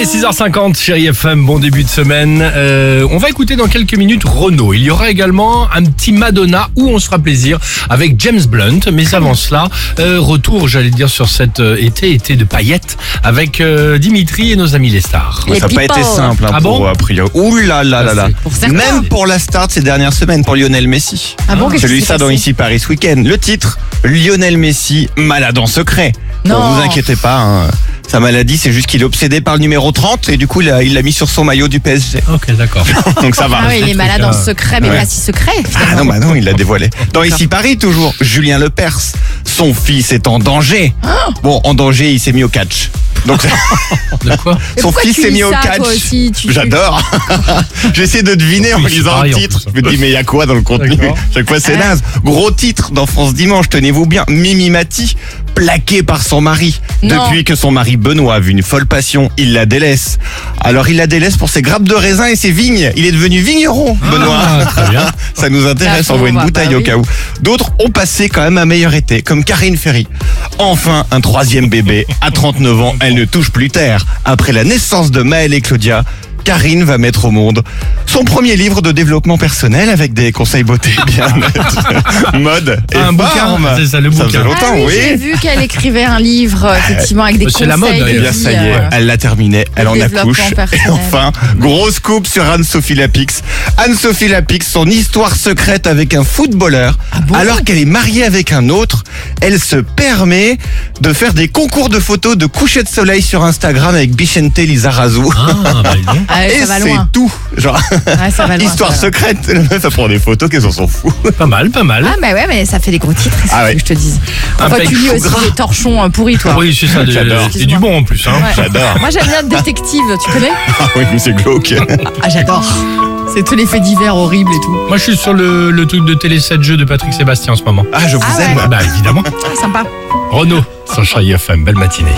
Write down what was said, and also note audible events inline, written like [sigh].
Allez, 6h50, chérie FM, bon début de semaine. Euh, on va écouter dans quelques minutes Renault. Il y aura également un petit Madonna où on se fera plaisir avec James Blunt. Mais avant cela, euh, retour, j'allais dire, sur cet euh, été, été de paillettes avec euh, Dimitri et nos amis les stars. Mais ça n'a pas été simple hein, Ah pour bon a priori. Ouh là là là là. Pour certains. Même pour la star de ces dernières semaines, pour Lionel Messi. Ah bon, qu'est-ce J'ai qui lu s'est ça dans passé Ici Paris ce week-end. Le titre, Lionel Messi, malade en secret. Non. Bon, vous inquiétez pas, hein. Sa maladie c'est juste qu'il est obsédé par le numéro 30 et du coup il l'a mis sur son maillot du PSG. Ok, d'accord. [laughs] Donc ça va. Ah oui, il est malade en secret, mais ouais. pas si secret. Ah non, bah non, il l'a dévoilé. Dans Ici Paris, toujours, Julien Lepers, son fils est en danger. Oh Bon, en danger, il s'est mis au catch. Donc, [laughs] De quoi son fils s'est mis au ça, catch. Tu- J'adore. [laughs] J'essaie de deviner en lisant pareil, le titre. Je me dis, mais il y a quoi dans le contenu. Chaque fois, c'est naze. Gros titre dans France Dimanche, tenez-vous bien. Mimi Mati, plaquée par son mari. Non. Depuis que son mari Benoît a vu une folle passion, il la délaisse. Alors, il la délaisse pour ses grappes de raisin et ses vignes. Il est devenu vigneron, Benoît. Ah, très bien. [laughs] Ça nous intéresse, voit une pauvre, bouteille bah au cas où. D'autres ont passé quand même un meilleur été, comme Karine Ferry. Enfin, un troisième bébé. À 39 ans, elle ne touche plus terre. Après la naissance de Maëlle et Claudia, Karine va mettre au monde son premier livre de développement personnel avec des conseils beauté, bien-être, [laughs] mode et Un bouquin, c'est ça, le Ça bouquin. faisait longtemps, Ah oui, oui. j'ai vu qu'elle écrivait un livre, effectivement, avec des c'est conseils. la mode, de eh bien, vie, ça y est, euh, elle l'a terminé, elle le en accouche. Et personnel. enfin, grosse coupe sur Anne-Sophie Lapix. Anne-Sophie Lapix, son histoire secrète avec un footballeur. Ah bon alors qu'elle est mariée avec un autre, elle se permet de faire des concours de photos de coucher de soleil sur Instagram avec Bichente Lizarazu. Ah, bah, dis ah Et c'est tout. Genre, Ouais, ça va loin, histoire ça va loin. secrète. Le meuf, elle prend des photos qu'elle s'en fout. Pas mal, pas mal. Ah, mais ouais, mais ça fait des gros titres, il Ah ouais. que je te dise. Enfin, tu lis aussi gras. des torchons euh, pourris, toi. Oui, c'est ça. J'adore. Et du bon en plus. Hein. Ouais. J'adore. Moi, j'aime bien le détective, tu connais [laughs] Ah oui, mais c'est glauque. Ah, j'adore. C'est tous les faits divers horribles et tout. Moi, je suis sur le, le truc de Télé 7 jeux de Patrick Sébastien en ce moment. Ah, je vous Ah ouais. aime. Bah, évidemment. Ah, sympa. Renault, sur Chérie FM. Belle matinée.